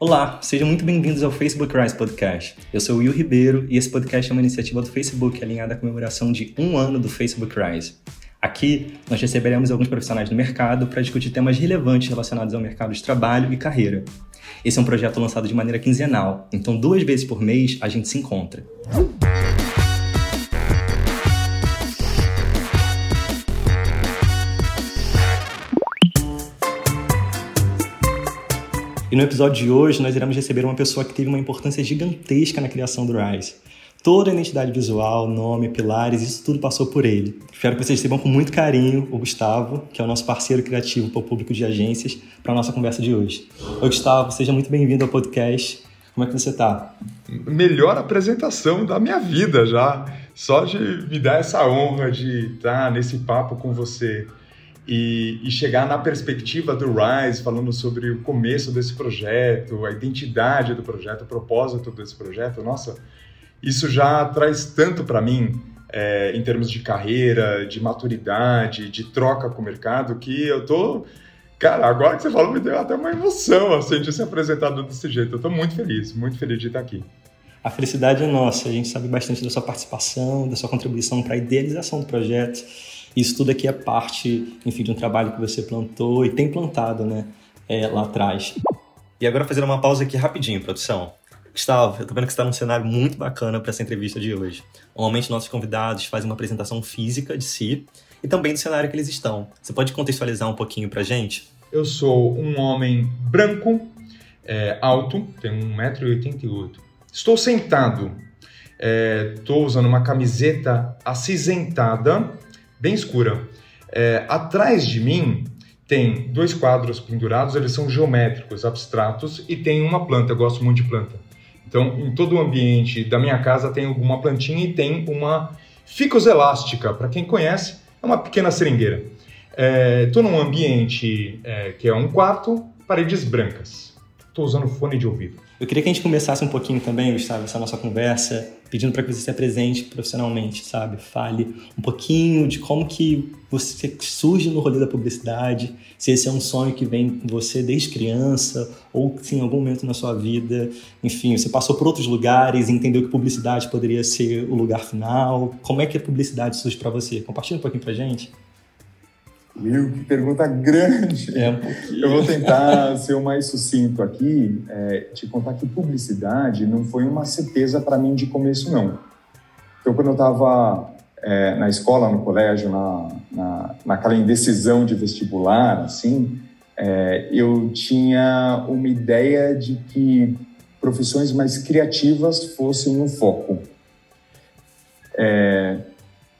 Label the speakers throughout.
Speaker 1: Olá, sejam muito bem-vindos ao Facebook Rise Podcast. Eu sou o Will Ribeiro e esse podcast é uma iniciativa do Facebook alinhada à comemoração de um ano do Facebook Rise. Aqui, nós receberemos alguns profissionais do mercado para discutir temas relevantes relacionados ao mercado de trabalho e carreira. Esse é um projeto lançado de maneira quinzenal, então duas vezes por mês a gente se encontra. E no episódio de hoje nós iremos receber uma pessoa que teve uma importância gigantesca na criação do Rise. Toda a identidade visual, nome, pilares, isso tudo passou por ele. Espero que vocês recebam com muito carinho o Gustavo, que é o nosso parceiro criativo para o público de agências, para a nossa conversa de hoje. Oi, Gustavo, seja muito bem-vindo ao podcast. Como é que você está?
Speaker 2: Melhor apresentação da minha vida já. Só de me dar essa honra de estar nesse papo com você e, e, chegar na perspectiva do Rise, falando sobre o começo desse projeto, a identidade do projeto, o propósito desse projeto, nossa, isso já traz tanto para mim é, em termos de carreira, de maturidade, de troca com o mercado, que eu tô. Cara, agora que você falou, me deu até uma emoção assim, de ser apresentado desse jeito. Eu tô muito feliz, muito feliz de estar aqui.
Speaker 1: A felicidade é nossa, a gente sabe bastante da sua participação, da sua contribuição para a idealização do projeto isso tudo aqui é parte, enfim, de um trabalho que você plantou e tem plantado, né, é, lá atrás. E agora fazer uma pausa aqui rapidinho, produção. Gustavo, eu tô vendo que você está num cenário muito bacana para essa entrevista de hoje. Normalmente nossos convidados fazem uma apresentação física de si e também do cenário que eles estão. Você pode contextualizar um pouquinho pra gente?
Speaker 2: Eu sou um homem branco, é, alto, tenho 1,88m. Estou sentado, estou é, usando uma camiseta acinzentada bem escura. É, atrás de mim tem dois quadros pendurados, eles são geométricos, abstratos, e tem uma planta, eu gosto muito de planta. Então, em todo o ambiente da minha casa tem alguma plantinha e tem uma ficus elástica, para quem conhece, é uma pequena seringueira. Estou é, num ambiente é, que é um quarto, paredes brancas. Estou usando fone de ouvido.
Speaker 1: Eu queria que a gente começasse um pouquinho também, Gustavo, essa nossa conversa, pedindo para que você se apresente profissionalmente, sabe? Fale um pouquinho de como que você surge no rolê da publicidade, se esse é um sonho que vem com você desde criança, ou se em algum momento na sua vida, enfim, você passou por outros lugares e entendeu que publicidade poderia ser o lugar final. Como é que a publicidade surge para você? Compartilha um pouquinho pra gente.
Speaker 3: Viu? Que pergunta grande. É um Eu vou tentar ser o mais sucinto aqui, é, te contar que publicidade não foi uma certeza para mim de começo, não. Então, quando eu estava é, na escola, no colégio, na, na, naquela indecisão de vestibular, assim, é, eu tinha uma ideia de que profissões mais criativas fossem o foco. É,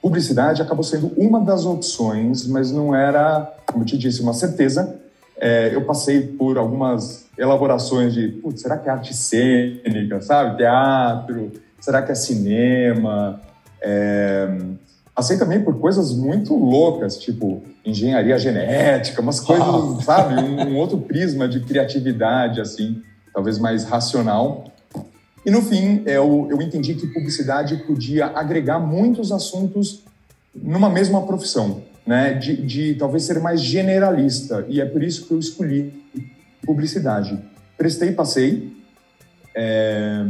Speaker 3: Publicidade acabou sendo uma das opções, mas não era, como eu te disse, uma certeza. É, eu passei por algumas elaborações de, putz, será que é arte cênica, sabe? Teatro, será que é cinema? É, passei também por coisas muito loucas, tipo engenharia genética, umas coisas, oh. sabe? Um, um outro prisma de criatividade, assim, talvez mais racional. E no fim, eu, eu entendi que publicidade podia agregar muitos assuntos numa mesma profissão, né? De, de talvez ser mais generalista. E é por isso que eu escolhi publicidade. Prestei, passei. É,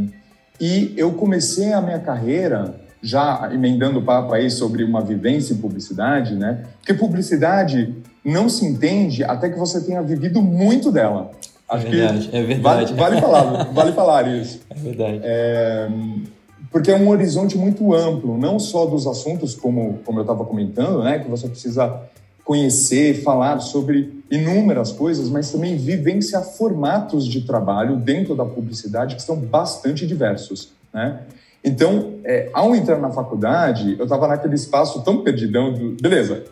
Speaker 3: e eu comecei a minha carreira já emendando o papo aí sobre uma vivência em publicidade, né? Porque publicidade não se entende até que você tenha vivido muito dela.
Speaker 1: Acho é verdade, que é verdade.
Speaker 3: Vale, vale, falar, vale falar isso.
Speaker 1: É verdade.
Speaker 3: É, porque é um horizonte muito amplo, não só dos assuntos, como, como eu estava comentando, né, que você precisa conhecer, falar sobre inúmeras coisas, mas também vivenciar formatos de trabalho dentro da publicidade que são bastante diversos, né? Então, é, ao entrar na faculdade, eu estava naquele espaço tão perdidão do, beleza,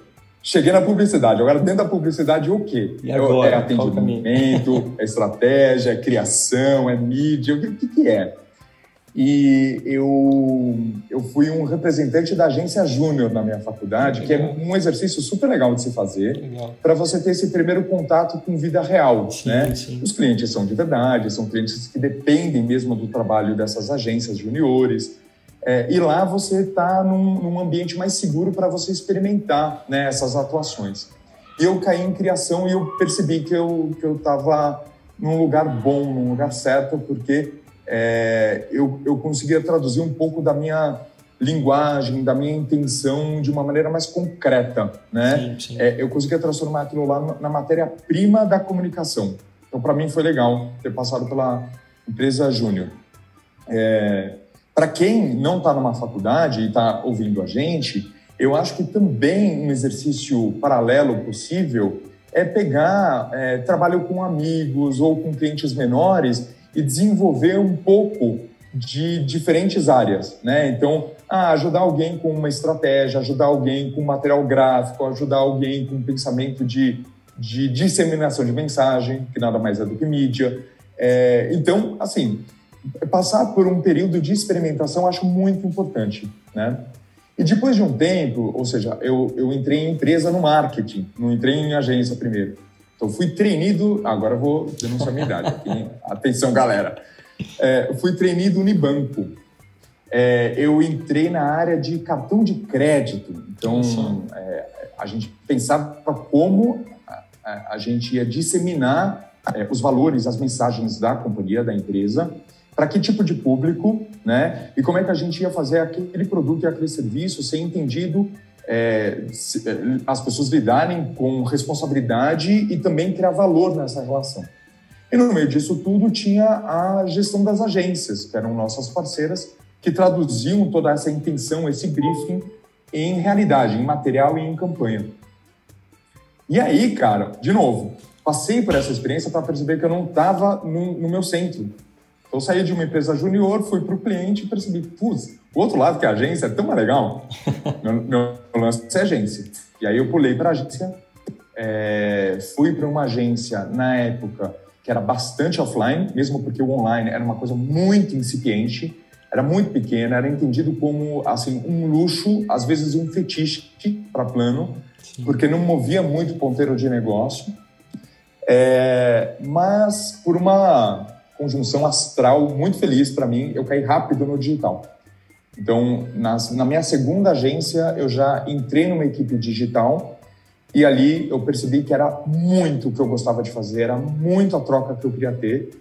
Speaker 3: Cheguei na publicidade. Agora, dentro da publicidade, o quê?
Speaker 1: Agora?
Speaker 3: É atendimento, é estratégia, é criação, é mídia, o que, que é? E eu, eu fui um representante da agência Júnior na minha faculdade, que é um exercício super legal de se fazer, para você ter esse primeiro contato com vida real. Sim, né? Sim. Os clientes são de verdade, são clientes que dependem mesmo do trabalho dessas agências juniores. É, e lá você está num, num, ambiente mais seguro para você experimentar né, essas atuações. E eu caí em criação e eu percebi que eu que eu estava num lugar bom, num lugar certo, porque é, eu, eu conseguia traduzir um pouco da minha linguagem, da minha intenção de uma maneira mais concreta, né? Sim, sim. É, eu conseguia transformar aquilo lá na matéria-prima da comunicação. Então, para mim, foi legal ter passado pela empresa Júnior. É, para quem não está numa faculdade e está ouvindo a gente, eu acho que também um exercício paralelo possível é pegar é, trabalho com amigos ou com clientes menores e desenvolver um pouco de diferentes áreas, né? Então, ah, ajudar alguém com uma estratégia, ajudar alguém com material gráfico, ajudar alguém com pensamento de, de disseminação de mensagem, que nada mais é do que mídia. É, então, assim, passar por um período de experimentação acho muito importante, né? E depois de um tempo, ou seja, eu, eu entrei em empresa no marketing, não entrei em agência primeiro. Então, fui treinado, agora vou denunciar minha idade aqui, atenção galera. É, fui treinado Unibanco. É, eu entrei na área de cartão de crédito. Então, é, a gente pensava como a, a gente ia disseminar é, os valores, as mensagens da companhia, da empresa, para que tipo de público, né? E como é que a gente ia fazer aquele produto e aquele serviço ser entendido, é, se, é, as pessoas lidarem com responsabilidade e também criar valor nessa relação. E no meio disso tudo tinha a gestão das agências, que eram nossas parceiras, que traduziam toda essa intenção, esse briefing, em realidade, em material e em campanha. E aí, cara, de novo, passei por essa experiência para perceber que eu não estava no, no, meu centro. Então, saí de uma empresa júnior, fui para o cliente e percebi, putz, o outro lado que é a agência é tão legal. meu, meu lance é agência. E aí eu pulei para a agência, é, fui para uma agência na época que era bastante offline, mesmo porque o online era uma coisa muito incipiente, era muito pequena, era entendido como assim um luxo, às vezes um fetiche para plano, Sim. porque não movia muito ponteiro de negócio. É, mas por uma conjunção astral muito feliz para mim, eu caí rápido no digital. Então, nas, na minha segunda agência, eu já entrei numa equipe digital e ali eu percebi que era muito o que eu gostava de fazer, era muito a troca que eu queria ter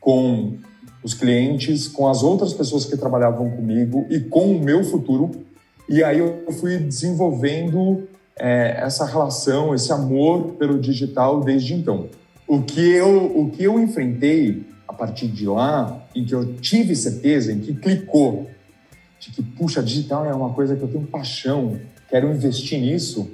Speaker 3: com os clientes, com as outras pessoas que trabalhavam comigo e com o meu futuro. E aí eu fui desenvolvendo é, essa relação, esse amor pelo digital desde então. O que eu, o que eu enfrentei a partir de lá, em que eu tive certeza, em que clicou, de que, puxa, digital é uma coisa que eu tenho paixão, quero investir nisso,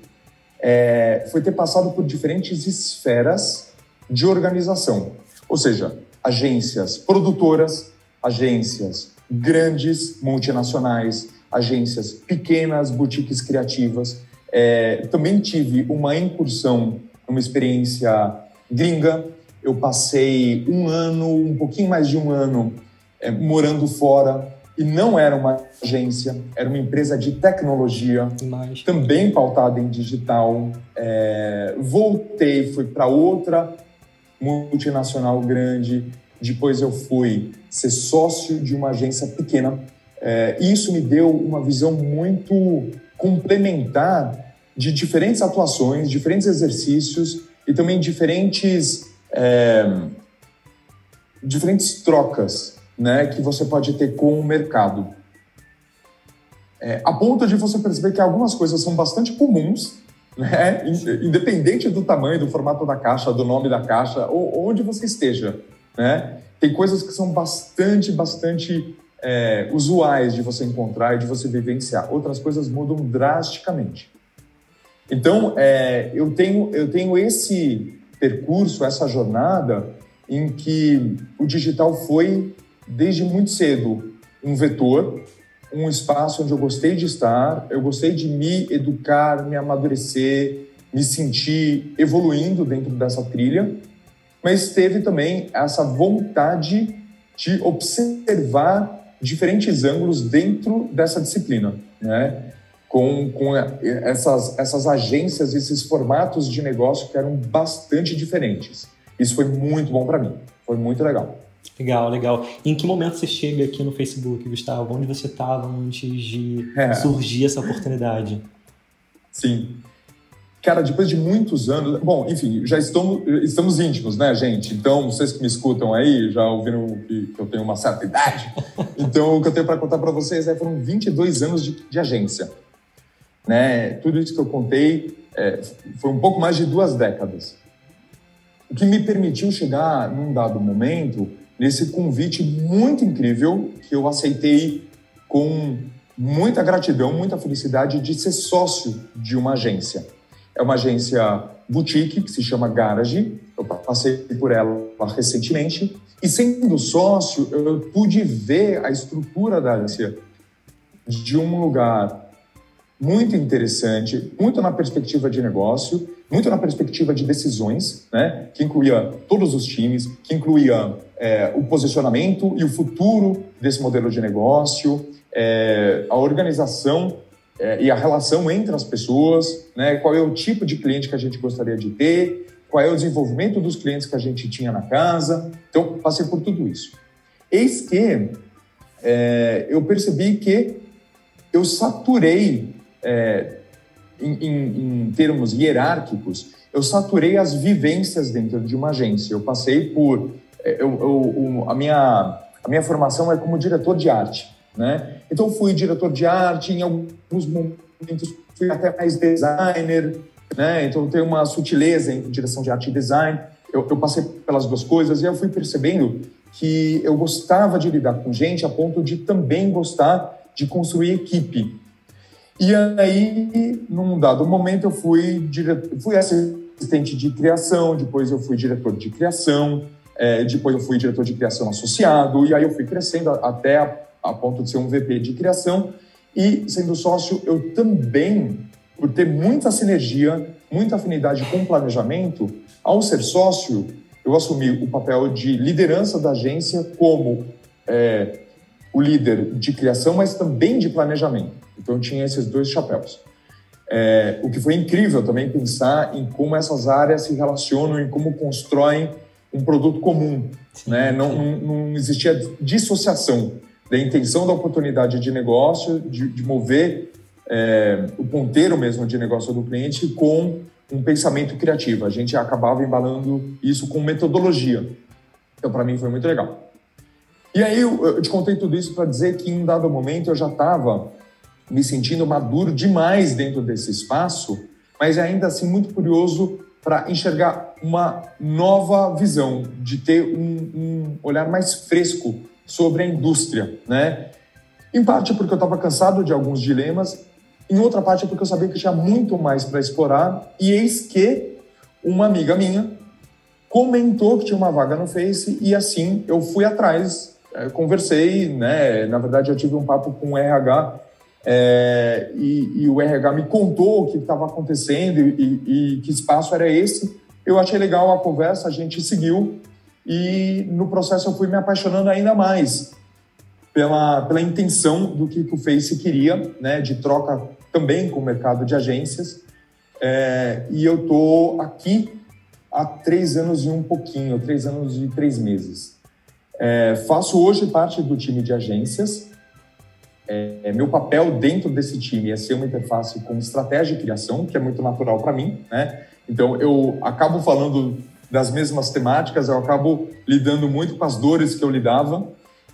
Speaker 3: é, foi ter passado por diferentes esferas de organização. Ou seja, agências produtoras, agências grandes, multinacionais, agências pequenas, boutiques criativas. É, também tive uma incursão, uma experiência gringa. Eu passei um ano, um pouquinho mais de um ano, é, morando fora, e não era uma agência, era uma empresa de tecnologia, também pautada em digital. É, voltei, fui para outra multinacional grande, depois eu fui ser sócio de uma agência pequena. É, isso me deu uma visão muito complementar de diferentes atuações, diferentes exercícios e também diferentes, é, diferentes trocas né, que você pode ter com o mercado. É, a ponto de você perceber que algumas coisas são bastante comuns, né, independente do tamanho, do formato da caixa, do nome da caixa, ou onde você esteja. Né? Tem coisas que são bastante, bastante é, usuais de você encontrar e de você vivenciar. Outras coisas mudam drasticamente. Então, é, eu, tenho, eu tenho esse percurso, essa jornada em que o digital foi desde muito cedo um vetor, um espaço onde eu gostei de estar, eu gostei de me educar, me amadurecer, me sentir evoluindo dentro dessa trilha, mas teve também essa vontade de observar diferentes ângulos dentro dessa disciplina, né? Com, com essas, essas agências, esses formatos de negócio que eram bastante diferentes. Isso foi muito bom para mim, foi muito legal.
Speaker 1: Legal, legal. E em que momento você chega aqui no Facebook, Gustavo? Onde você estava antes de é. surgir essa oportunidade?
Speaker 3: Sim. Cara, depois de muitos anos. Bom, enfim, já estamos, estamos íntimos, né, gente? Então, vocês que me escutam aí já ouviram que, eu tenho uma certa idade. Então, o que eu tenho para contar para vocês é foram 22 anos de, de agência. Né? Tudo isso que eu contei é, foi um pouco mais de duas décadas. O que me permitiu chegar, num dado momento, nesse convite muito incrível que eu aceitei com muita gratidão, muita felicidade de ser sócio de uma agência. É uma agência boutique que se chama Garage. Eu passei por ela recentemente. E sendo sócio, eu pude ver a estrutura da agência de um lugar muito interessante, muito na perspectiva de negócio, muito na perspectiva de decisões, né? que incluía todos os times, que incluía é, o posicionamento e o futuro desse modelo de negócio, é, a organização é, e a relação entre as pessoas, né? qual é o tipo de cliente que a gente gostaria de ter, qual é o desenvolvimento dos clientes que a gente tinha na casa. Então, passei por tudo isso. Eis que é, eu percebi que eu saturei, é, em, em, em termos hierárquicos, eu saturei as vivências dentro de uma agência. Eu passei por. É, eu, eu, a, minha, a minha formação é como diretor de arte. Né? Então fui diretor de arte, em alguns momentos fui até mais designer, né? Então tem uma sutileza entre direção de arte e design. Eu, eu, passei pelas duas coisas e eu fui percebendo que eu gostava de lidar com gente a ponto de também gostar de construir equipe. E aí, num dado momento, eu fui, fui assistente de criação, depois eu fui diretor de criação, é, depois eu fui diretor de criação associado, e aí eu fui crescendo até a a ponto de ser um VP de criação. E sendo sócio, eu também, por ter muita sinergia, muita afinidade com planejamento, ao ser sócio, eu assumi o papel de liderança da agência como é, o líder de criação, mas também de planejamento. Então, tinha esses dois chapéus. É, o que foi incrível também pensar em como essas áreas se relacionam e como constroem um produto comum. Sim, né? Não, não, não existia dissociação da intenção da oportunidade de negócio, de, de mover é, o ponteiro mesmo de negócio do cliente com um pensamento criativo. A gente acabava embalando isso com metodologia. Então, para mim, foi muito legal. E aí, eu, eu te contei tudo isso para dizer que, em um dado momento, eu já estava me sentindo maduro demais dentro desse espaço, mas ainda assim muito curioso para enxergar uma nova visão, de ter um, um olhar mais fresco sobre a indústria, né? Em parte porque eu estava cansado de alguns dilemas, em outra parte porque eu sabia que tinha muito mais para explorar, e eis que uma amiga minha comentou que tinha uma vaga no Face e assim eu fui atrás, é, conversei, né? Na verdade eu tive um papo com o RH é, e, e, o RH me contou o que estava acontecendo e, e, e que espaço era esse. Eu achei legal a conversa, a gente seguiu e no processo eu fui me apaixonando ainda mais pela, pela intenção do que o Face queria, né, de troca também com o mercado de agências. É, e eu tô aqui há três anos e um pouquinho, três anos e três meses. É, faço hoje parte do time de agências. É, é meu papel dentro desse time é ser uma interface com estratégia e criação, que é muito natural para mim, né? Então eu acabo falando das mesmas temáticas, eu acabo lidando muito com as dores que eu lidava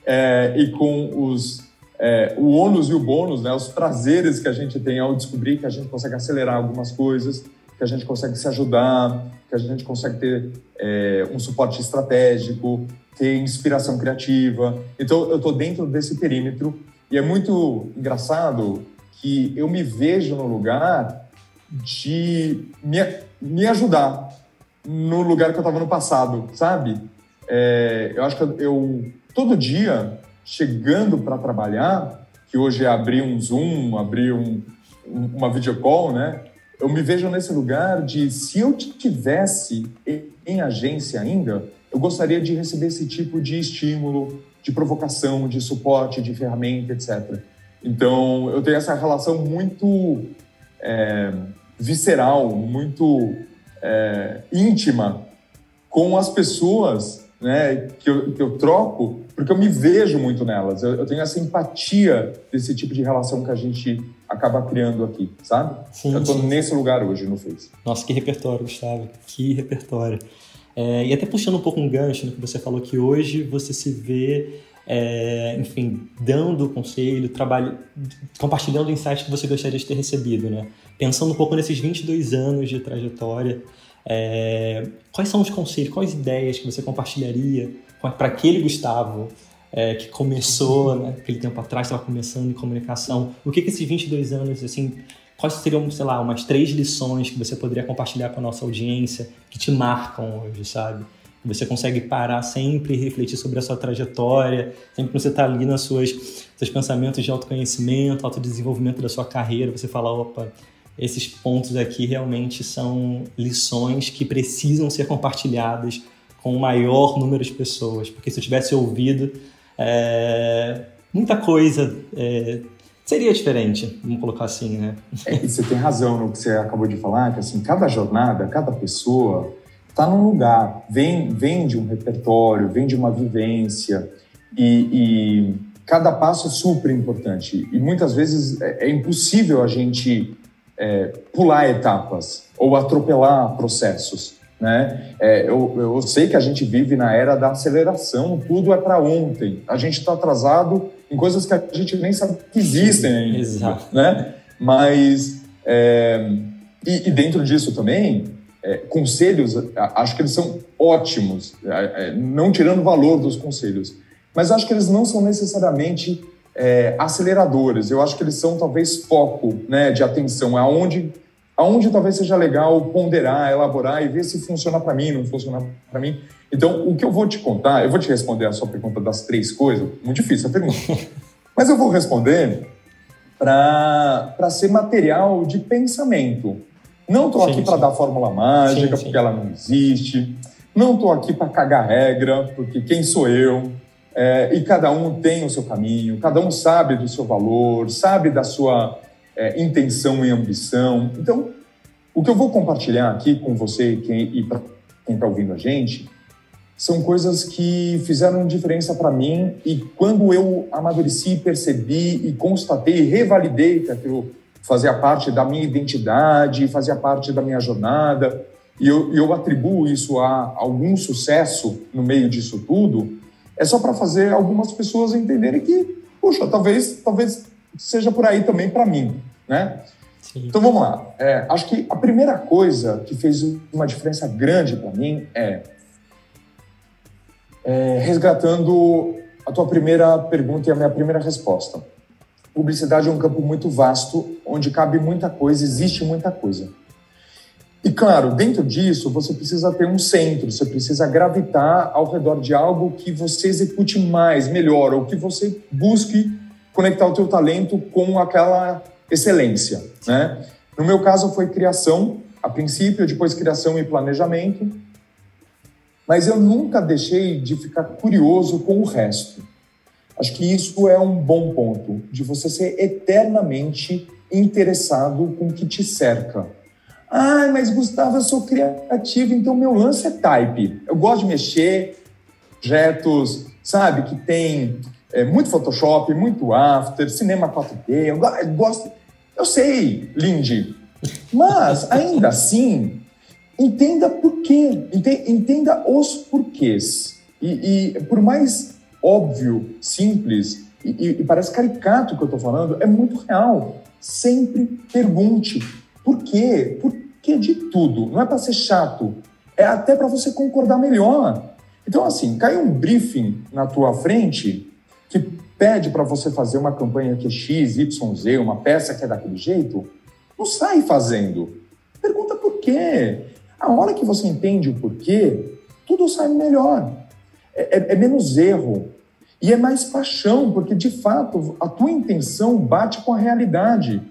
Speaker 3: é, e com os é, o ônus e o bônus, né, os prazeres que a gente tem ao descobrir que a gente consegue acelerar algumas coisas, que a gente consegue se ajudar, que a gente consegue ter é, um suporte estratégico, ter inspiração criativa. Então, eu estou dentro desse perímetro e é muito engraçado que eu me vejo no lugar de me, me ajudar, no lugar que eu estava no passado, sabe? É, eu acho que eu, todo dia, chegando para trabalhar, que hoje é abrir um Zoom, abrir um, uma videocall, né? Eu me vejo nesse lugar de, se eu tivesse em agência ainda, eu gostaria de receber esse tipo de estímulo, de provocação, de suporte, de ferramenta, etc. Então, eu tenho essa relação muito é, visceral, muito é, íntima com as pessoas né, que, eu, que eu troco, porque eu me vejo muito nelas. Eu, eu tenho essa empatia desse tipo de relação que a gente acaba criando aqui, sabe? Sim, eu estou nesse lugar hoje no Face.
Speaker 1: Nossa, que repertório, Gustavo, que repertório. É, e até puxando um pouco um gancho no que você falou que hoje você se vê, é, enfim, dando conselho, trabalho, compartilhando insights que você gostaria de ter recebido, né? Pensando um pouco nesses 22 anos de trajetória, é, quais são os conselhos, quais ideias que você compartilharia para aquele Gustavo é, que começou, né, aquele tempo atrás, estava começando em comunicação? O que que esses 22 anos, assim, quais seriam, sei lá, umas três lições que você poderia compartilhar com a nossa audiência que te marcam hoje, sabe? Você consegue parar sempre e refletir sobre a sua trajetória, sempre que você está ali nos suas, seus pensamentos de autoconhecimento, autodesenvolvimento da sua carreira, você fala, opa, esses pontos aqui realmente são lições que precisam ser compartilhadas com o maior número de pessoas, porque se eu tivesse ouvido é, muita coisa é, seria diferente, vamos colocar assim, né?
Speaker 3: É, você tem razão no que você acabou de falar, que assim, cada jornada, cada pessoa está num lugar, vem, vem de um repertório, vem de uma vivência e, e cada passo é super importante. E muitas vezes é, é impossível a gente é, pular etapas ou atropelar processos. Né? É, eu, eu sei que a gente vive na era da aceleração, tudo é para ontem. A gente está atrasado em coisas que a gente nem sabe que existem ainda. Exato. Né? Mas, é, e, e, dentro disso também, é, conselhos, acho que eles são ótimos, é, é, não tirando valor dos conselhos, mas acho que eles não são necessariamente é, aceleradores. Eu acho que eles são talvez foco né, de atenção, aonde aonde talvez seja legal ponderar, elaborar e ver se funciona para mim, não funciona para mim. Então, o que eu vou te contar, eu vou te responder a sua pergunta das três coisas, muito difícil a pergunta, mas eu vou responder para ser material de pensamento. Não estou aqui para dar fórmula mágica, sim, porque ela não existe. Não estou aqui para cagar regra, porque quem sou eu? É, e cada um tem o seu caminho, cada um sabe do seu valor, sabe da sua é, intenção e ambição. Então, o que eu vou compartilhar aqui com você quem, e para quem está ouvindo a gente são coisas que fizeram diferença para mim e quando eu amadureci, percebi e constatei, revalidei que aquilo fazia parte da minha identidade, fazia parte da minha jornada, e eu, eu atribuo isso a algum sucesso no meio disso tudo, é só para fazer algumas pessoas entenderem que, puxa, talvez, talvez seja por aí também para mim, né? Sim. Então vamos lá. É, acho que a primeira coisa que fez uma diferença grande para mim é, é, resgatando a tua primeira pergunta e a minha primeira resposta. Publicidade é um campo muito vasto, onde cabe muita coisa, existe muita coisa. E claro, dentro disso, você precisa ter um centro, você precisa gravitar ao redor de algo que você execute mais, melhor, ou que você busque conectar o teu talento com aquela excelência, né? No meu caso foi criação, a princípio, depois criação e planejamento, mas eu nunca deixei de ficar curioso com o resto. Acho que isso é um bom ponto, de você ser eternamente interessado com o que te cerca. Ah, mas Gustavo, eu sou criativo, então meu lance é type. Eu gosto de mexer, projetos, sabe, que tem é, muito Photoshop, muito After, cinema 4D. Eu, eu gosto. Eu sei, Lindy, mas ainda assim, entenda por quê, entenda os porquês. E, e por mais óbvio, simples e, e parece caricato o que eu estou falando, é muito real. Sempre pergunte por quê, por quê de tudo. Não é para ser chato, é até para você concordar melhor. Então, assim, cai um briefing na tua frente, pede para você fazer uma campanha que é X, Y, Z, uma peça que é daquele jeito, não sai fazendo. Pergunta por quê. A hora que você entende o porquê, tudo sai melhor. É, é, é menos erro. E é mais paixão, porque de fato a tua intenção bate com a realidade.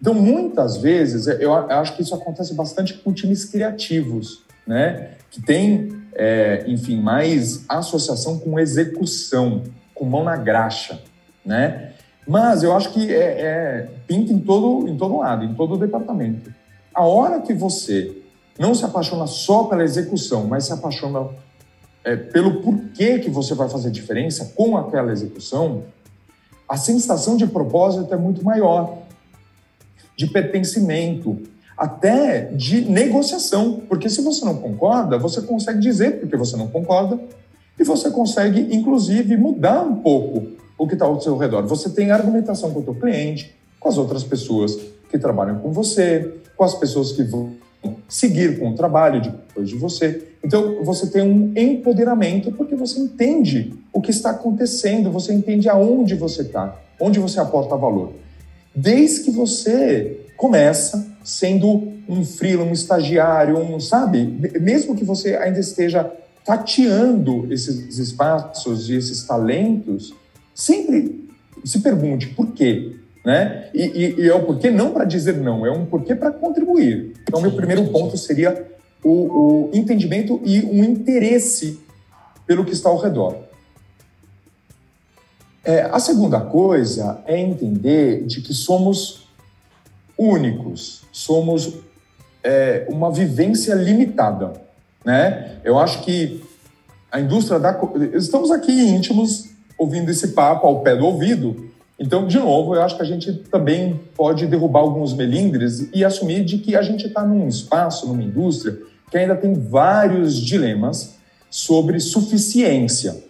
Speaker 3: Então, muitas vezes, eu acho que isso acontece bastante com times criativos, né? Que tem, é, enfim, mais associação com execução com mão na graxa, né? Mas eu acho que é, é, pinta em todo, em todo lado, em todo departamento. A hora que você não se apaixona só pela execução, mas se apaixona é, pelo porquê que você vai fazer diferença com aquela execução, a sensação de propósito é muito maior. de pertencimento, até de negociação, porque se você não concorda, você consegue dizer porque você não concorda e você consegue, inclusive, mudar um pouco o que está ao seu redor. Você tem argumentação com o seu cliente, com as outras pessoas que trabalham com você, com as pessoas que vão seguir com o trabalho depois de você. Então, você tem um empoderamento porque você entende o que está acontecendo, você entende aonde você está, onde você aporta valor. Desde que você começa sendo um freelancer, um estagiário, um, sabe? Mesmo que você ainda esteja tateando esses espaços e esses talentos, sempre se pergunte por quê, né? E, e, e é o porquê não para dizer não, é um porquê para contribuir. Então, meu primeiro ponto seria o, o entendimento e um interesse pelo que está ao redor. É, a segunda coisa é entender de que somos únicos, somos é, uma vivência limitada, né? Eu acho que a indústria da estamos aqui íntimos ouvindo esse papo ao pé do ouvido. Então, de novo, eu acho que a gente também pode derrubar alguns melindres e assumir de que a gente está num espaço, numa indústria, que ainda tem vários dilemas sobre suficiência.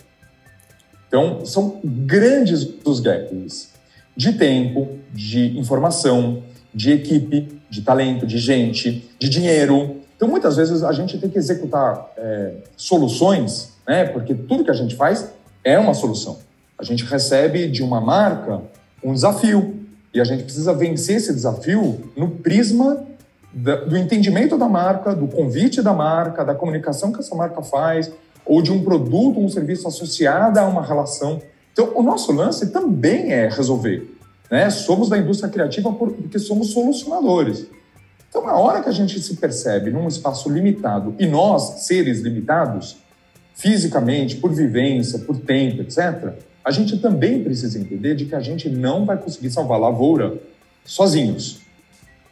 Speaker 3: Então, são grandes os gaps de tempo, de informação, de equipe, de talento, de gente, de dinheiro. Então, muitas vezes a gente tem que executar é, soluções, né? Porque tudo que a gente faz é uma solução. A gente recebe de uma marca um desafio e a gente precisa vencer esse desafio no prisma do entendimento da marca, do convite da marca, da comunicação que essa marca faz, ou de um produto, um serviço associado a uma relação. Então, o nosso lance também é resolver. Né? Somos da indústria criativa porque somos solucionadores. Então, na hora que a gente se percebe num espaço limitado e nós, seres limitados, fisicamente, por vivência, por tempo, etc., a gente também precisa entender de que a gente não vai conseguir salvar a lavoura sozinhos.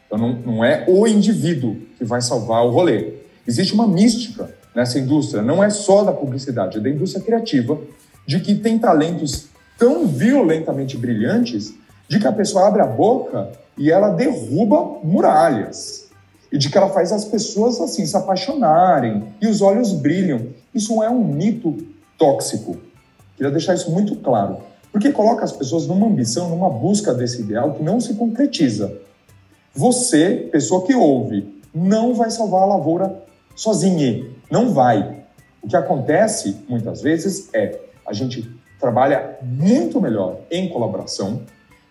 Speaker 3: Então, não, não é o indivíduo que vai salvar o rolê. Existe uma mística nessa indústria, não é só da publicidade, é da indústria criativa, de que tem talentos tão violentamente brilhantes de que a pessoa abre a boca e ela derruba muralhas. E de que ela faz as pessoas assim se apaixonarem e os olhos brilham. Isso é um mito tóxico. Queria deixar isso muito claro. Porque coloca as pessoas numa ambição, numa busca desse ideal que não se concretiza. Você, pessoa que ouve, não vai salvar a lavoura sozinha. Não vai. O que acontece muitas vezes é a gente trabalha muito melhor em colaboração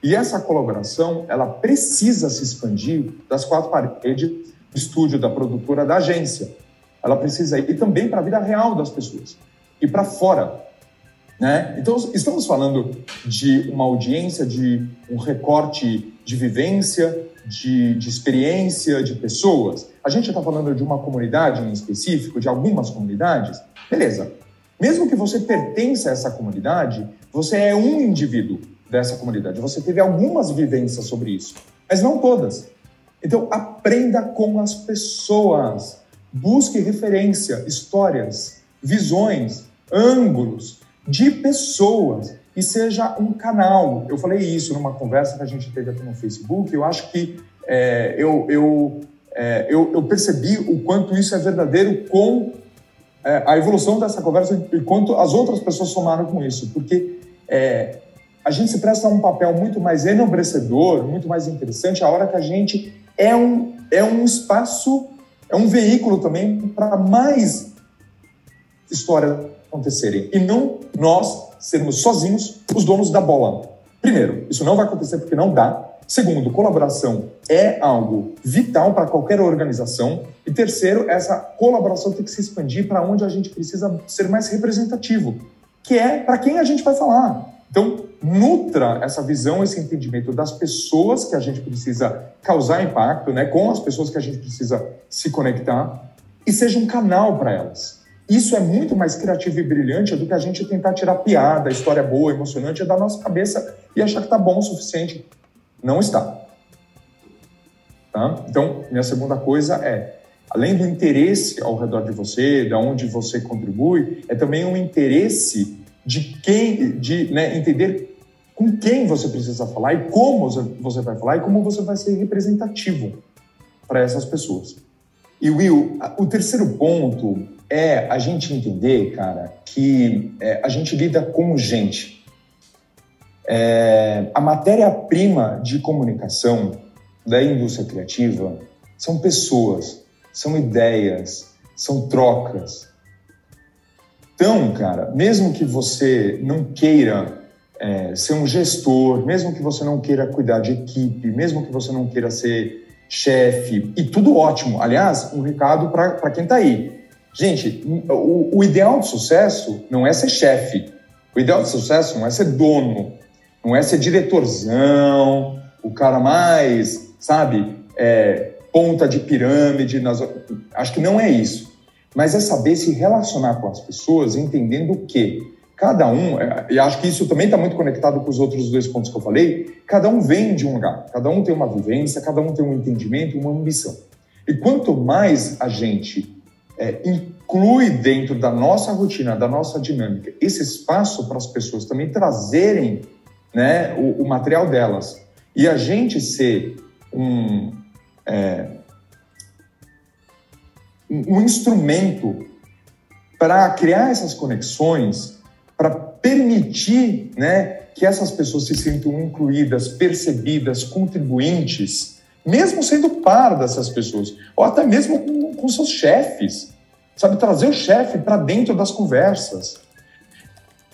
Speaker 3: e essa colaboração ela precisa se expandir das quatro paredes do estúdio, da produtora, da agência. Ela precisa ir também para a vida real das pessoas e para fora. Né? Então, estamos falando de uma audiência, de um recorte de vivência, de, de experiência, de pessoas. A gente está falando de uma comunidade em específico, de algumas comunidades, beleza. Mesmo que você pertença a essa comunidade, você é um indivíduo dessa comunidade. Você teve algumas vivências sobre isso, mas não todas. Então, aprenda com as pessoas. Busque referência, histórias, visões, ângulos de pessoas e seja um canal. Eu falei isso numa conversa que a gente teve aqui no Facebook. Eu acho que é, eu, eu é, eu, eu, percebi o quanto isso é verdadeiro com é, a evolução dessa conversa e quanto as outras pessoas somaram com isso, porque é, a gente se presta um papel muito mais enobrecedor, muito mais interessante a hora que a gente é um, é um espaço, é um veículo também para mais histórias acontecerem e não nós sermos sozinhos os donos da bola. Primeiro, isso não vai acontecer porque não dá. Segundo, colaboração é algo vital para qualquer organização. E terceiro, essa colaboração tem que se expandir para onde a gente precisa ser mais representativo, que é para quem a gente vai falar. Então, nutra essa visão, esse entendimento das pessoas que a gente precisa causar impacto, né, com as pessoas que a gente precisa se conectar e seja um canal para elas. Isso é muito mais criativo e brilhante do que a gente tentar tirar piada, história boa, emocionante da nossa cabeça e achar que tá bom o suficiente não está. Tá? Então, minha segunda coisa é, além do interesse ao redor de você, de onde você contribui, é também um interesse de quem, de né, entender com quem você precisa falar e como você vai falar e como você vai ser representativo para essas pessoas. E Will, o terceiro ponto é a gente entender, cara, que é, a gente lida com gente. É, a matéria-prima de comunicação da indústria criativa são pessoas, são ideias, são trocas. Então, cara, mesmo que você não queira é, ser um gestor, mesmo que você não queira cuidar de equipe, mesmo que você não queira ser chefe, e tudo ótimo. Aliás, um recado para quem está aí. Gente, o, o ideal de sucesso não é ser chefe. O ideal de sucesso não é ser dono, não é ser diretorzão, o cara mais, sabe, é, ponta de pirâmide. Nas... Acho que não é isso. Mas é saber se relacionar com as pessoas entendendo que cada um, é, e acho que isso também está muito conectado com os outros dois pontos que eu falei, cada um vem de um lugar, cada um tem uma vivência, cada um tem um entendimento, uma ambição. E quanto mais a gente é, inclui dentro da nossa rotina, da nossa dinâmica, esse espaço para as pessoas também trazerem né, o, o, material delas e a gente ser um, é, um instrumento para criar essas conexões para permitir né, que essas pessoas se sintam incluídas, percebidas, contribuintes, mesmo sendo par dessas pessoas, ou até mesmo com, com seus chefes. Sabe, trazer o chefe para dentro das conversas.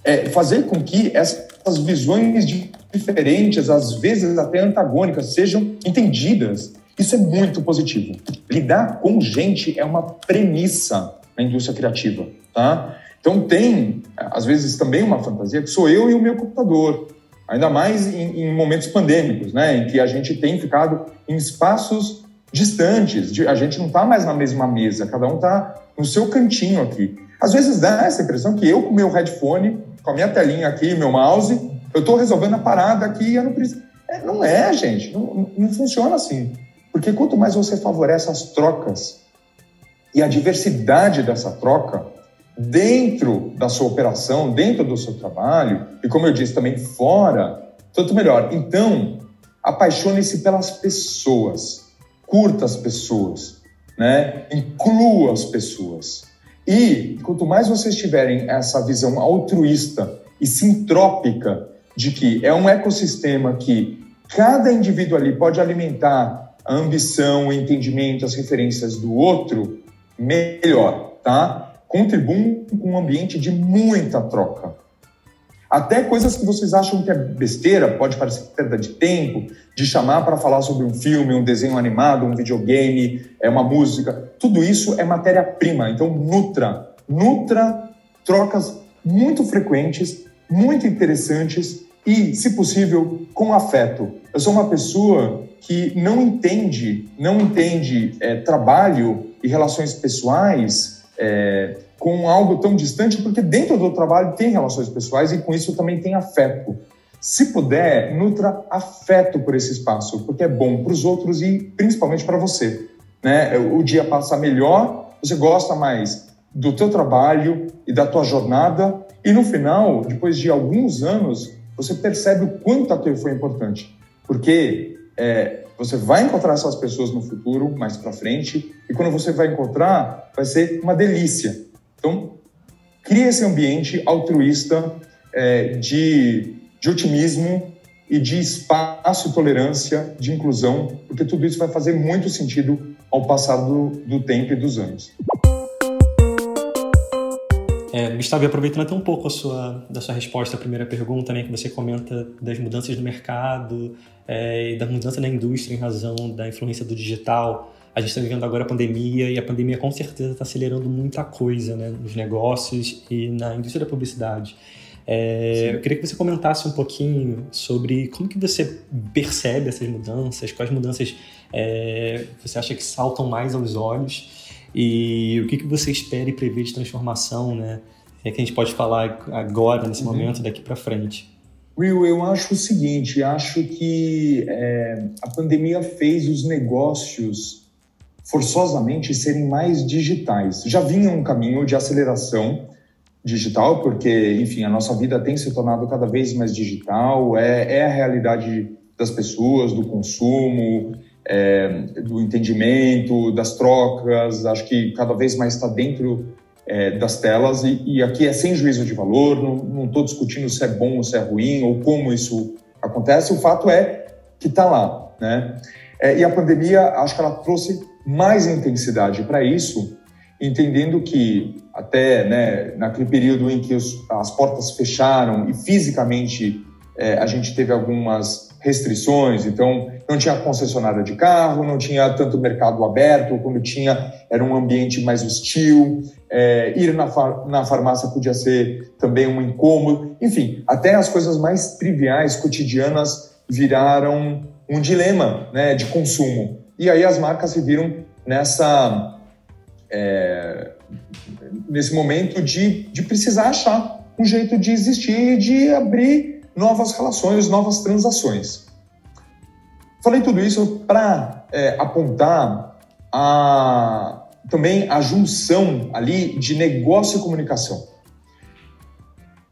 Speaker 3: É, fazer com que essas visões diferentes, às vezes até antagônicas, sejam entendidas. Isso é muito positivo. Lidar com gente é uma premissa na indústria criativa, tá? Então tem, às vezes, também uma fantasia que sou eu e o meu computador, ainda mais em, em momentos pandêmicos, né, em que a gente tem ficado em espaços distantes, de, a gente não está mais na mesma mesa, cada um está no seu cantinho aqui. Às vezes dá essa impressão que eu com meu headphone, com a minha telinha aqui, meu mouse, eu estou resolvendo a parada aqui e eu não preciso. É, não é, gente, não, não funciona assim. Porque quanto mais você favorece as trocas e a diversidade dessa troca, dentro da sua operação, dentro do seu trabalho, e como eu disse também fora, tanto melhor. Então, apaixone-se pelas pessoas, curta as pessoas, né? inclua as pessoas. E quanto mais vocês tiverem essa visão altruísta e sintrópica de que é um ecossistema que cada indivíduo ali pode alimentar a ambição, o entendimento, as referências do outro, melhor, tá? Contribuem com um ambiente de muita troca. Até coisas que vocês acham que é besteira, pode parecer perda de tempo, de chamar para falar sobre um filme, um desenho animado, um videogame, é uma música, tudo isso é matéria-prima. Então, nutra, nutra trocas muito frequentes, muito interessantes e, se possível, com afeto. Eu sou uma pessoa que não entende, não entende é, trabalho e relações pessoais é, com algo tão distante, porque dentro do trabalho tem relações pessoais e com isso também tem afeto. Se puder, nutra afeto por esse espaço, porque é bom para os outros e principalmente para você. Né? O dia passa melhor, você gosta mais do teu trabalho e da tua jornada e no final, depois de alguns anos, você percebe o quanto aquilo foi importante, porque é, você vai encontrar essas pessoas no futuro, mais para frente, e quando você vai encontrar, vai ser uma delícia. Então, cria esse ambiente altruísta é, de, de otimismo e de espaço, tolerância, de inclusão, porque tudo isso vai fazer muito sentido ao passar do, do tempo e dos anos.
Speaker 1: É, Gustavo, aproveitando até um pouco a sua, da sua resposta à primeira pergunta, né, que você comenta das mudanças no mercado é, e da mudança na indústria em razão da influência do digital. A gente está vivendo agora a pandemia e a pandemia com certeza está acelerando muita coisa né, nos negócios e na indústria da publicidade. É, eu queria que você comentasse um pouquinho sobre como que você percebe essas mudanças, quais mudanças é, você acha que saltam mais aos olhos e o que, que você espera e prevê de transformação, né? É que a gente pode falar agora, nesse uhum. momento, daqui para frente.
Speaker 3: Will, eu acho o seguinte, acho que é, a pandemia fez os negócios forçosamente serem mais digitais. Já vinha um caminho de aceleração digital, porque, enfim, a nossa vida tem se tornado cada vez mais digital, é, é a realidade das pessoas, do consumo, é, do entendimento, das trocas, acho que cada vez mais está dentro é, das telas e, e, aqui é sem juízo de valor, não estou discutindo se é bom ou se é ruim ou como isso acontece, o fato é que está lá, né? É, e a pandemia, acho que ela trouxe mais intensidade para isso, entendendo que até né, naquele período em que os, as portas fecharam e fisicamente é, a gente teve algumas restrições, então não tinha concessionária de carro, não tinha tanto mercado aberto, quando tinha era um ambiente mais hostil, é, ir na, far, na farmácia podia ser também um incômodo, enfim, até as coisas mais triviais, cotidianas, viraram um dilema né, de consumo. E aí as marcas se viram nessa, é, nesse momento de, de precisar achar um jeito de existir, de abrir novas relações, novas transações. Falei tudo isso para é, apontar a, também a junção ali de negócio e comunicação.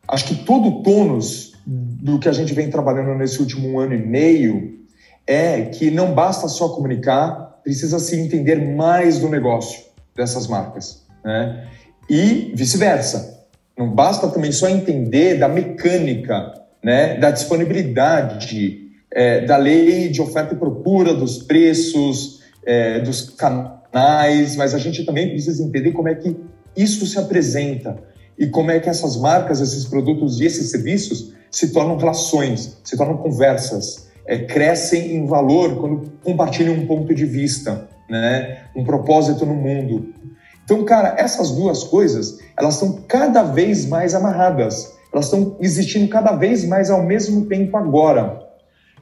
Speaker 3: Acho que todo o tônus do que a gente vem trabalhando nesse último ano e meio é que não basta só comunicar, precisa se entender mais do negócio dessas marcas, né? E vice-versa. Não basta também só entender da mecânica, né? Da disponibilidade, é, da lei de oferta e procura, dos preços, é, dos canais, mas a gente também precisa entender como é que isso se apresenta e como é que essas marcas, esses produtos e esses serviços se tornam relações, se tornam conversas, é, crescem em valor quando compartilham um ponto de vista, né? um propósito no mundo. Então, cara, essas duas coisas, elas estão cada vez mais amarradas, elas estão existindo cada vez mais ao mesmo tempo agora,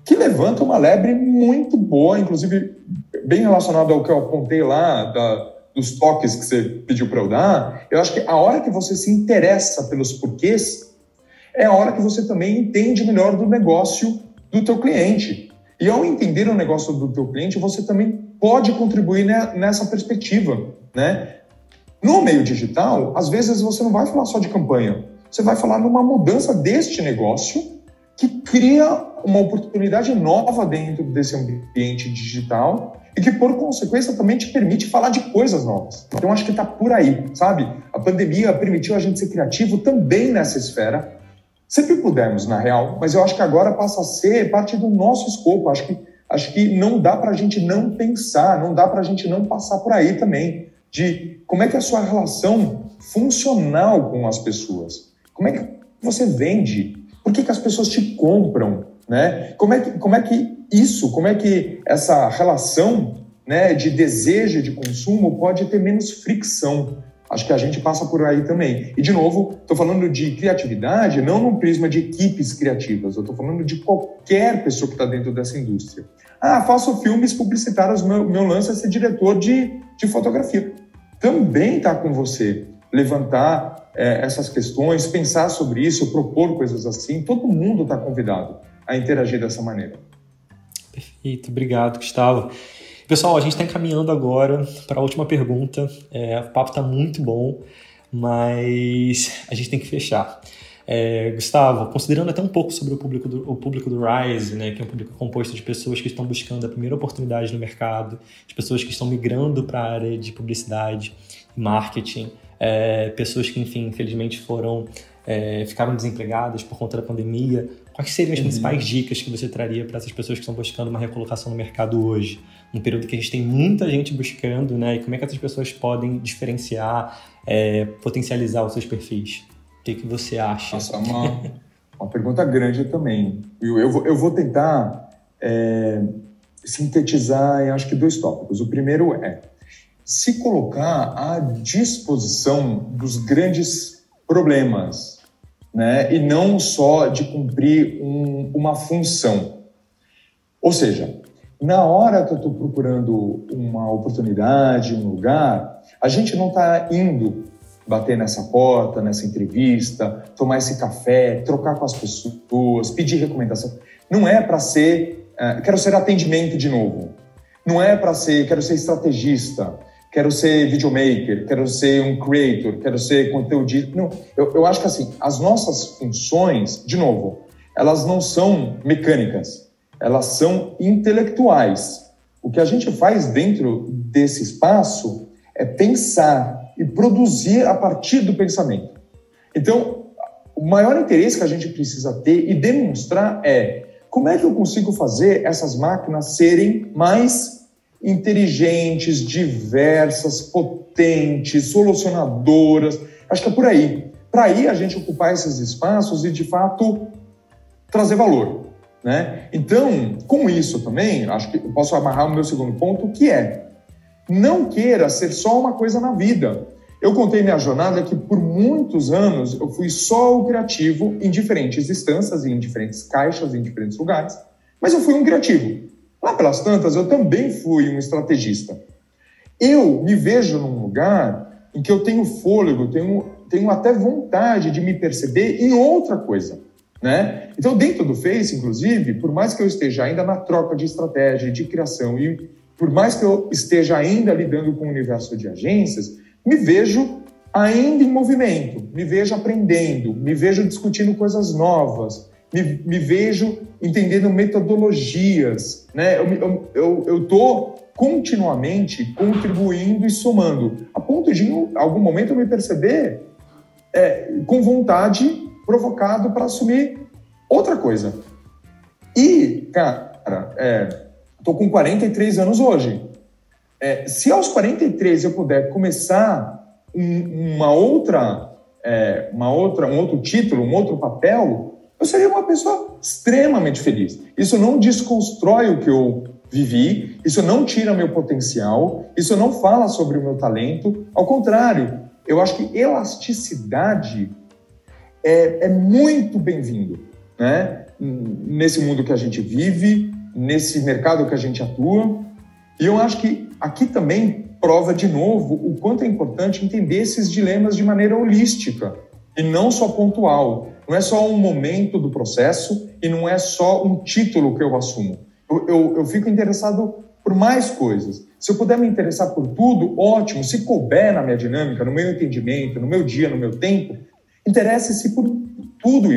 Speaker 3: que levanta uma lebre muito boa, inclusive bem relacionado ao que eu apontei lá, da, dos toques que você pediu para eu dar, eu acho que a hora que você se interessa pelos porquês, é a hora que você também entende melhor do negócio do teu cliente. E ao entender o negócio do teu cliente, você também pode contribuir nessa perspectiva, né? No meio digital, às vezes você não vai falar só de campanha, você vai falar numa mudança deste negócio que cria uma oportunidade nova dentro desse ambiente digital e que, por consequência, também te permite falar de coisas novas. Então, acho que está por aí, sabe? A pandemia permitiu a gente ser criativo também nessa esfera Sempre pudemos, na real, mas eu acho que agora passa a ser parte do nosso escopo. Acho que, acho que não dá para a gente não pensar, não dá para a gente não passar por aí também, de como é que é a sua relação funcional com as pessoas. Como é que você vende? Por que, que as pessoas te compram? Né? Como, é que, como é que isso, como é que essa relação né, de desejo de consumo pode ter menos fricção? Acho que a gente passa por aí também. E, de novo, estou falando de criatividade não num prisma de equipes criativas, eu estou falando de qualquer pessoa que está dentro dessa indústria. Ah, faço filmes publicitários, meu, meu lance é ser diretor de, de fotografia. Também está com você levantar é, essas questões, pensar sobre isso, propor coisas assim. Todo mundo está convidado a interagir dessa maneira.
Speaker 1: Perfeito, obrigado, Gustavo. Pessoal, a gente está encaminhando agora para a última pergunta. É, o papo está muito bom, mas a gente tem que fechar. É, Gustavo, considerando até um pouco sobre o público do, o público do Rise, né, que é um público composto de pessoas que estão buscando a primeira oportunidade no mercado, de pessoas que estão migrando para a área de publicidade e marketing, é, pessoas que, enfim, infelizmente foram é, ficaram desempregadas por conta da pandemia. Quais seriam as uhum. principais dicas que você traria para essas pessoas que estão buscando uma recolocação no mercado hoje? um período que a gente tem muita gente buscando, né? E como é que essas pessoas podem diferenciar, é, potencializar os seus perfis? O que, que você acha?
Speaker 3: Nossa, é uma, uma pergunta grande também. Eu, eu, vou, eu vou tentar é, sintetizar, em acho que dois tópicos. O primeiro é se colocar à disposição dos grandes problemas, né? E não só de cumprir um, uma função. Ou seja, na hora que eu estou procurando uma oportunidade, um lugar, a gente não está indo bater nessa porta, nessa entrevista, tomar esse café, trocar com as pessoas, pedir recomendação. Não é para ser, uh, quero ser atendimento de novo. Não é para ser, quero ser estrategista. Quero ser videomaker, quero ser um creator, quero ser conteúdista. Não, eu, eu acho que assim, as nossas funções, de novo, elas não são mecânicas, elas são intelectuais. O que a gente faz dentro desse espaço é pensar e produzir a partir do pensamento. Então, o maior interesse que a gente precisa ter e demonstrar é como é que eu consigo fazer essas máquinas serem mais inteligentes, diversas, potentes, solucionadoras. Acho que é por aí. Para aí a gente ocupar esses espaços e, de fato, trazer valor. Né? Então, com isso também, acho que posso amarrar o meu segundo ponto, que é não queira ser só uma coisa na vida. Eu contei minha jornada que por muitos anos eu fui só o criativo em diferentes instâncias, em diferentes caixas, em diferentes lugares, mas eu fui um criativo. Lá pelas tantas, eu também fui um estrategista. Eu me vejo num lugar em que eu tenho fôlego, tenho, tenho até vontade de me perceber em outra coisa. Né? Então, dentro do Face, inclusive, por mais que eu esteja ainda na troca de estratégia, de criação, e por mais que eu esteja ainda lidando com o universo de agências, me vejo ainda em movimento, me vejo aprendendo, me vejo discutindo coisas novas, me, me vejo entendendo metodologias, né? Eu, eu, eu tô continuamente contribuindo e somando, a ponto de, em algum momento, eu me perceber é, com vontade, provocado para assumir outra coisa. E, cara, é, tô com 43 anos hoje. É, se aos 43 eu puder começar um, uma outra, é, uma outra, um outro título, um outro papel, eu seria uma pessoa extremamente feliz. Isso não desconstrói o que eu vivi, isso não tira meu potencial, isso não fala sobre o meu talento. Ao contrário, eu acho que elasticidade é, é muito bem-vindo, né? Nesse mundo que a gente vive, nesse mercado que a gente atua. E eu acho que aqui também prova de novo o quanto é importante entender esses dilemas de maneira holística e não só pontual. Não é só um momento do processo e não é só um título que eu assumo. Eu, eu, eu fico interessado por mais coisas. Se eu puder me interessar por tudo, ótimo. Se couber na minha dinâmica, no meu entendimento, no meu dia, no meu tempo, interesse-se por tudo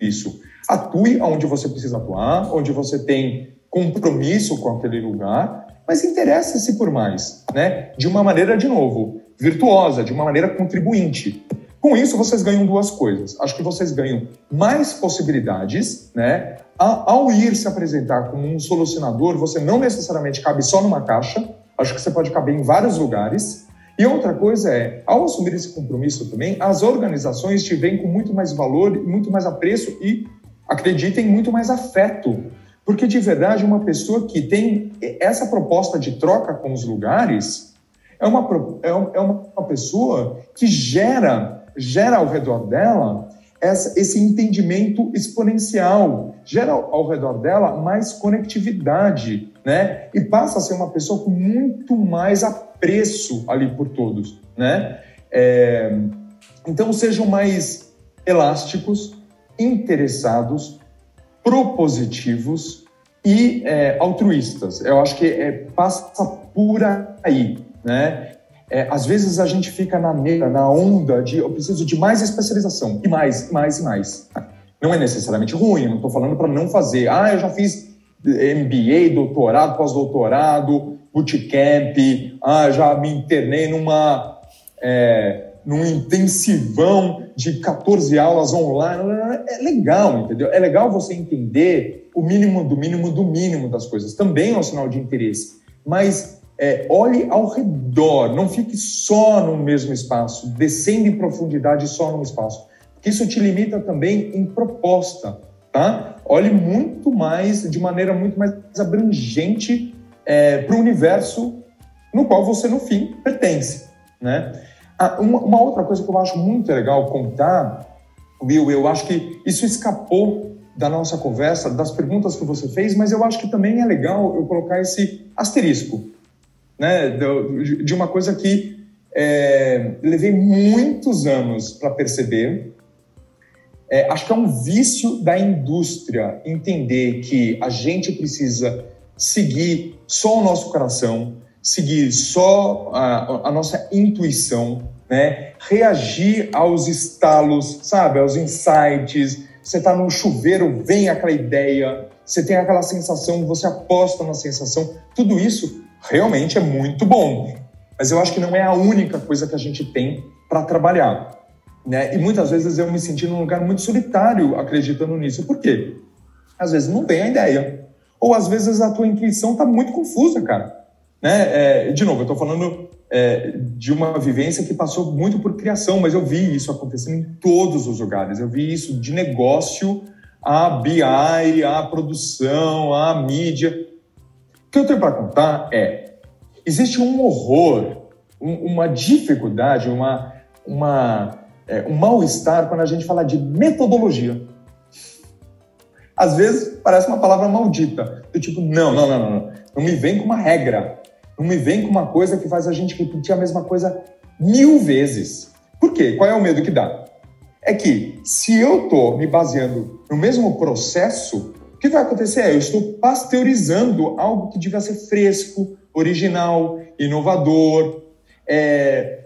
Speaker 3: isso. Atue onde você precisa atuar, onde você tem compromisso com aquele lugar, mas interesse-se por mais, né? De uma maneira, de novo, virtuosa, de uma maneira contribuinte. Com isso, vocês ganham duas coisas. Acho que vocês ganham mais possibilidades, né? Ao ir se apresentar como um solucionador, você não necessariamente cabe só numa caixa. Acho que você pode caber em vários lugares. E outra coisa é, ao assumir esse compromisso também, as organizações te veem com muito mais valor, muito mais apreço e, acreditem, muito mais afeto. Porque, de verdade, uma pessoa que tem essa proposta de troca com os lugares é uma, é, é uma pessoa que gera gera ao redor dela essa, esse entendimento exponencial, gera ao redor dela mais conectividade, né? E passa a ser uma pessoa com muito mais apreço ali por todos, né? É, então sejam mais elásticos, interessados, propositivos e é, altruístas. Eu acho que é, passa por aí, né? É, às vezes a gente fica na mesa, na onda de eu preciso de mais especialização, e mais, e mais, e mais. Não é necessariamente ruim, não estou falando para não fazer. Ah, eu já fiz MBA, doutorado, pós-doutorado, bootcamp, ah, já me internei numa, é, num intensivão de 14 aulas online. É legal, entendeu? É legal você entender o mínimo do mínimo do mínimo das coisas. Também é um sinal de interesse. Mas é, olhe ao redor, não fique só no mesmo espaço, descendo em profundidade só no espaço, porque isso te limita também em proposta, tá? Olhe muito mais, de maneira muito mais abrangente é, para o universo no qual você, no fim, pertence, né? Ah, uma, uma, outra coisa que eu acho muito legal contar, Will, eu acho que isso escapou da nossa conversa, das perguntas que você fez, mas eu acho que também é legal eu colocar esse asterisco né, de uma coisa que é, levei muitos anos para perceber. É, acho que é um vício da indústria entender que a gente precisa seguir só o nosso coração, seguir só a, a nossa intuição, né? reagir aos estalos, sabe, aos insights. Você está no chuveiro, vem aquela ideia, você tem aquela sensação, você aposta na sensação. Tudo isso realmente é muito bom. Mas eu acho que não é a única coisa que a gente tem para trabalhar. Né? E muitas vezes eu me senti num lugar muito solitário acreditando nisso. Por quê? Às vezes não tem a ideia. Ou às vezes a tua intuição está muito confusa, cara. Né? É, de novo, eu estou falando é, de uma vivência que passou muito por criação, mas eu vi isso acontecendo em todos os lugares. Eu vi isso de negócio a BI, a produção, a mídia. Que eu tenho para contar é: existe um horror, um, uma dificuldade, uma, uma, é, um mal-estar quando a gente fala de metodologia. Às vezes parece uma palavra maldita. Do tipo, não, não, não, não. Não me vem com uma regra. Não me vem com uma coisa que faz a gente repetir a mesma coisa mil vezes. Por quê? Qual é o medo que dá? É que se eu estou me baseando no mesmo processo, que vai acontecer é eu estou pasteurizando algo que devia ser fresco, original, inovador, é,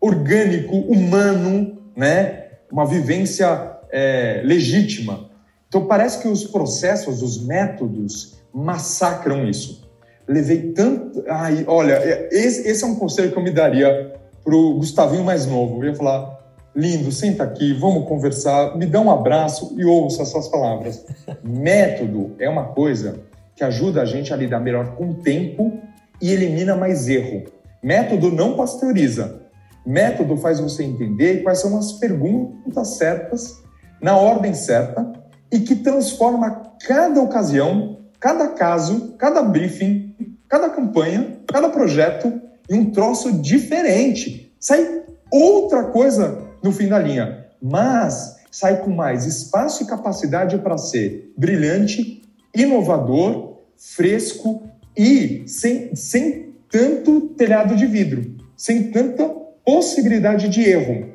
Speaker 3: orgânico, humano, né? uma vivência é, legítima. Então parece que os processos, os métodos massacram isso levei tanto. Ai, olha, é, esse, esse é um conselho que eu me daria pro Gustavinho mais novo. Eu ia falar, lindo, senta aqui, vamos conversar, me dá um abraço e ouça essas palavras. Método é uma coisa que ajuda a gente a lidar melhor com o tempo e elimina mais erro. Método não pasteuriza. Método faz você entender quais são as perguntas certas, na ordem certa, e que transforma cada ocasião, cada caso, cada briefing cada campanha, cada projeto em um troço diferente. Sai outra coisa no fim da linha, mas sai com mais espaço e capacidade para ser brilhante, inovador, fresco e sem, sem tanto telhado de vidro, sem tanta possibilidade de erro.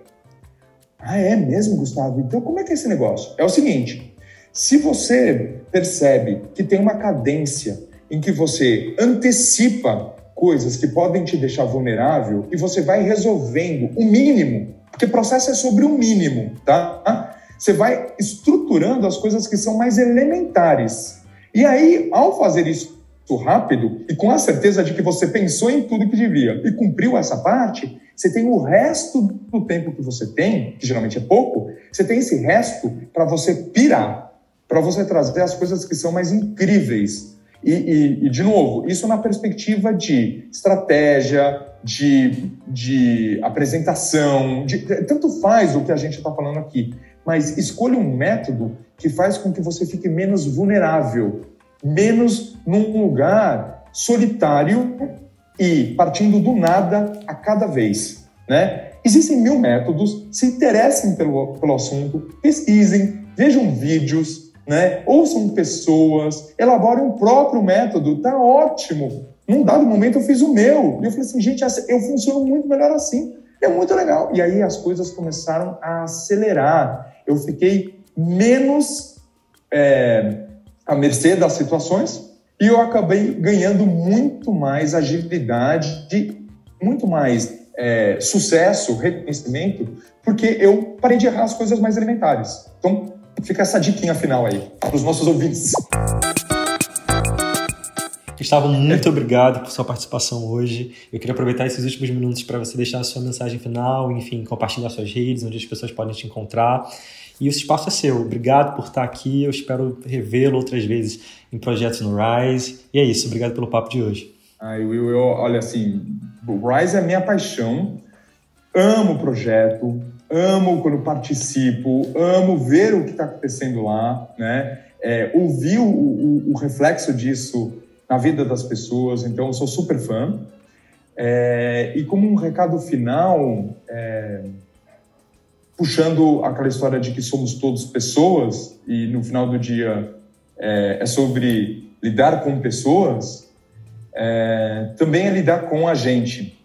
Speaker 3: Ah, é mesmo, Gustavo? Então como é que é esse negócio? É o seguinte: se você percebe que tem uma cadência em que você antecipa coisas que podem te deixar vulnerável e você vai resolvendo o mínimo, porque processo é sobre o mínimo, tá? Você vai estruturando as coisas que são mais elementares. E aí, ao fazer isso rápido e com a certeza de que você pensou em tudo que devia e cumpriu essa parte, você tem o resto do tempo que você tem, que geralmente é pouco, você tem esse resto para você pirar, para você trazer as coisas que são mais incríveis e, e, e, de novo, isso na perspectiva de estratégia, de, de apresentação, de, tanto faz o que a gente está falando aqui, mas escolha um método que faz com que você fique menos vulnerável, menos num lugar solitário e partindo do nada a cada vez, né? Existem mil métodos, se interessem pelo, pelo assunto, pesquisem, vejam vídeos, né? Ouçam pessoas, elaborem um próprio método, tá ótimo. Num dado momento eu fiz o meu. E eu falei assim, gente, eu funciono muito melhor assim. É muito legal. E aí as coisas começaram a acelerar. Eu fiquei menos é, à mercê das situações e eu acabei ganhando muito mais agilidade, muito mais é, sucesso, reconhecimento, porque eu parei de errar as coisas mais elementares. Então, Fica essa diquinha final aí para os nossos ouvintes.
Speaker 1: Gustavo, muito obrigado por sua participação hoje. Eu queria aproveitar esses últimos minutos para você deixar a sua mensagem final, enfim, compartilhar suas redes, onde as pessoas podem te encontrar. E esse espaço é seu. Obrigado por estar aqui. Eu espero revê-lo outras vezes em projetos no Rise. E é isso. Obrigado pelo papo de hoje.
Speaker 3: Ai, Will, eu, olha assim, o Rise é a minha paixão. Amo o projeto, amo quando participo, amo ver o que está acontecendo lá, né? É, ouvir o, o, o, reflexo disso na vida das pessoas, então sou super fã. É, e como um recado final, é, puxando aquela história de que somos todos pessoas e no final do dia é, é sobre lidar com pessoas, é, também é lidar com a gente.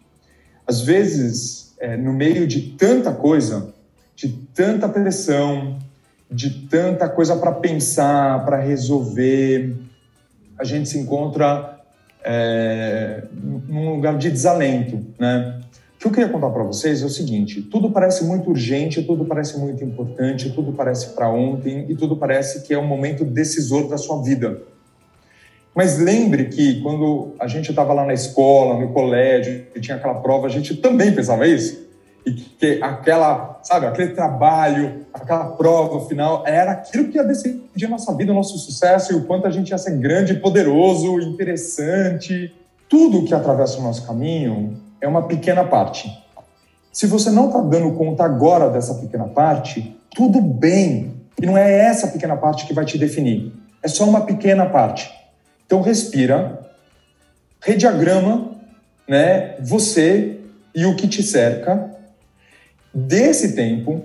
Speaker 3: Às vezes é, no meio de tanta coisa, de tanta pressão, de tanta coisa para pensar, para resolver, a gente se encontra é, num lugar de desalento, né? O que eu queria contar para vocês é o seguinte: tudo parece muito urgente, tudo parece muito importante, tudo parece para ontem e tudo parece que é um momento decisor da sua vida. Mas lembre que quando a gente estava lá na escola, no colégio, e tinha aquela prova, a gente também pensava isso. E que aquela, sabe, aquele trabalho, aquela prova final, era aquilo que ia decidir a nossa vida, o nosso sucesso e o quanto a gente ia ser grande, poderoso, interessante. Tudo que atravessa o nosso caminho é uma pequena parte. Se você não está dando conta agora dessa pequena parte, tudo bem. E não é essa pequena parte que vai te definir. É só uma pequena parte. Então respira, rediagrama, né, você e o que te cerca. Desse tempo,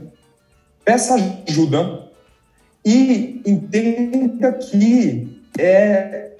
Speaker 3: peça ajuda e entenda que é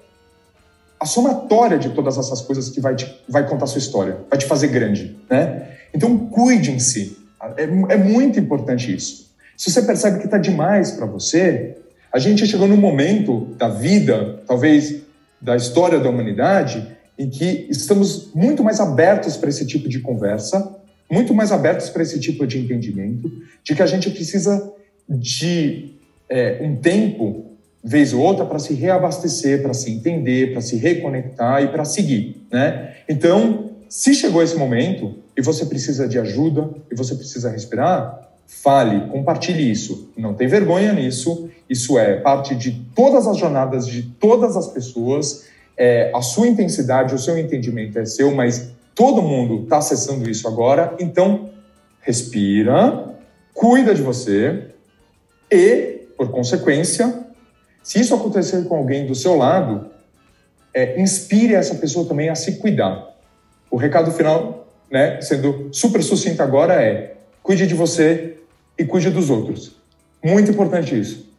Speaker 3: a somatória de todas essas coisas que vai, te, vai contar sua história, vai te fazer grande, né? Então, cuidem-se. É, é muito importante isso. Se você percebe que está demais para você, a gente chegou num momento da vida, talvez da história da humanidade em que estamos muito mais abertos para esse tipo de conversa, muito mais abertos para esse tipo de entendimento, de que a gente precisa de é, um tempo, vez ou outra, para se reabastecer, para se entender, para se reconectar e para seguir, né? Então, se chegou esse momento e você precisa de ajuda e você precisa respirar, fale, compartilhe isso. Não tem vergonha nisso. Isso é parte de todas as jornadas de todas as pessoas. É, a sua intensidade, o seu entendimento é seu, mas todo mundo está acessando isso agora. Então, respira, cuida de você e, por consequência, se isso acontecer com alguém do seu lado, é, inspire essa pessoa também a se cuidar. O recado final, né, sendo super sucinto agora, é cuide de você e cuide dos outros. Muito importante isso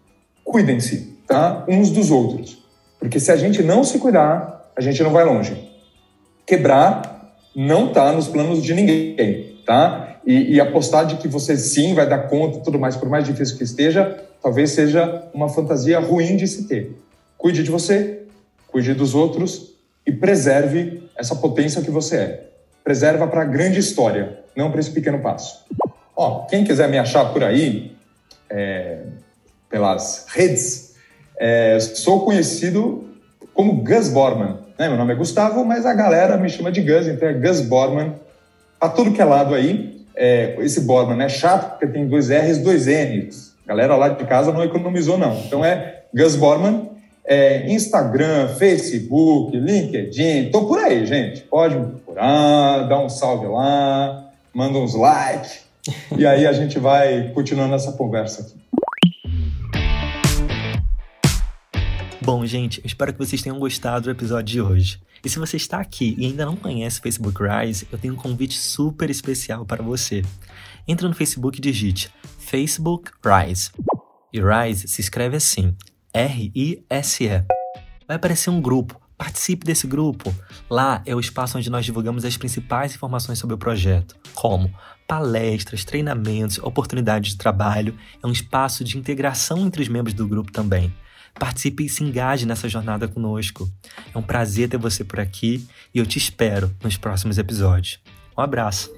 Speaker 3: cuidem-se, tá? Uns dos outros. Porque se a gente não se cuidar, a gente não vai longe. Quebrar não está nos planos de ninguém, tá? E, e, apostar de que você sim vai dar conta e tudo mais, por mais difícil que esteja, talvez seja uma fantasia ruim de se ter. Cuide de você, cuide dos outros e preserve essa potência que você é. Preserva para a grande história, não para esse pequeno passo. Ó, quem quiser me achar por aí, é, pelas redes, é, sou conhecido como Gus Borman. Né? Meu nome é Gustavo, mas a galera me chama de Gus, então é Gus Borman. Para tudo que é lado aí, é, esse Borman é chato porque tem dois R's, dois N's. A galera lá de casa não economizou, não. Então é Gus Borman, é, Instagram, Facebook, LinkedIn, tô por aí, gente. Pode me procurar, dá um salve lá, manda uns likes, e aí a gente vai continuando essa conversa aqui.
Speaker 1: Bom, gente, eu espero que vocês tenham gostado do episódio de hoje. E se você está aqui e ainda não conhece o Facebook Rise, eu tenho um convite super especial para você. Entra no Facebook e digite Facebook Rise. E Rise se escreve assim: R-I-S-E. Vai aparecer um grupo. Participe desse grupo. Lá é o espaço onde nós divulgamos as principais informações sobre o projeto, como palestras, treinamentos, oportunidades de trabalho. É um espaço de integração entre os membros do grupo também. Participe e se engaje nessa jornada conosco. É um prazer ter você por aqui e eu te espero nos próximos episódios. Um abraço.